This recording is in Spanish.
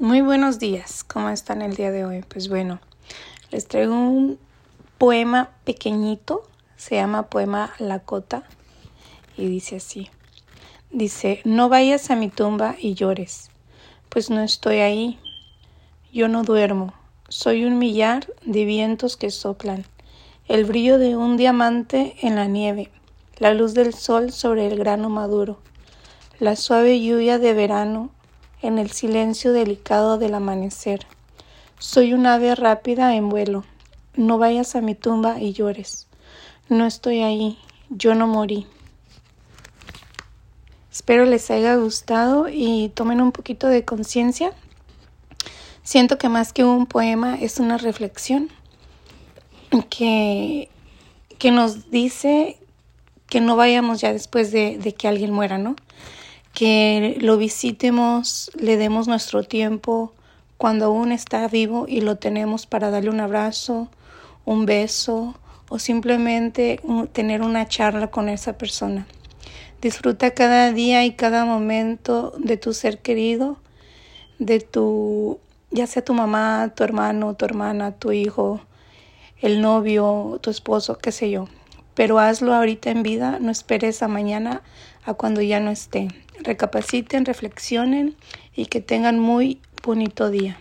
Muy buenos días, ¿cómo están el día de hoy? Pues bueno, les traigo un poema pequeñito, se llama Poema La Cota y dice así. Dice, no vayas a mi tumba y llores, pues no estoy ahí, yo no duermo, soy un millar de vientos que soplan, el brillo de un diamante en la nieve, la luz del sol sobre el grano maduro, la suave lluvia de verano en el silencio delicado del amanecer. Soy un ave rápida en vuelo. No vayas a mi tumba y llores. No estoy ahí. Yo no morí. Espero les haya gustado y tomen un poquito de conciencia. Siento que más que un poema es una reflexión que, que nos dice que no vayamos ya después de, de que alguien muera, ¿no? Que lo visitemos, le demos nuestro tiempo cuando aún está vivo y lo tenemos para darle un abrazo, un beso o simplemente tener una charla con esa persona. Disfruta cada día y cada momento de tu ser querido, de tu, ya sea tu mamá, tu hermano, tu hermana, tu hijo, el novio, tu esposo, qué sé yo. Pero hazlo ahorita en vida, no esperes a mañana, a cuando ya no esté recapaciten, reflexionen y que tengan muy bonito día.